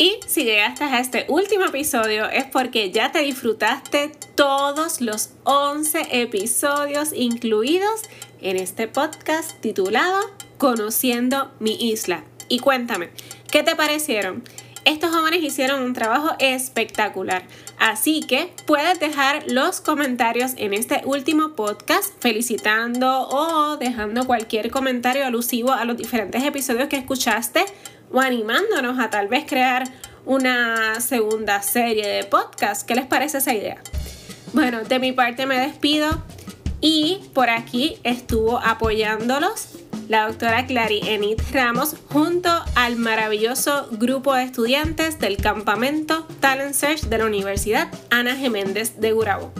Y si llegaste a este último episodio es porque ya te disfrutaste todos los 11 episodios incluidos en este podcast titulado Conociendo mi isla. Y cuéntame, ¿qué te parecieron? Estos jóvenes hicieron un trabajo espectacular, así que puedes dejar los comentarios en este último podcast felicitando o dejando cualquier comentario alusivo a los diferentes episodios que escuchaste o animándonos a tal vez crear una segunda serie de podcast. ¿Qué les parece esa idea? Bueno, de mi parte me despido y por aquí estuvo apoyándolos la doctora Clary Enid Ramos junto al maravilloso grupo de estudiantes del campamento Talent Search de la Universidad Ana Geméndez de Gurabo.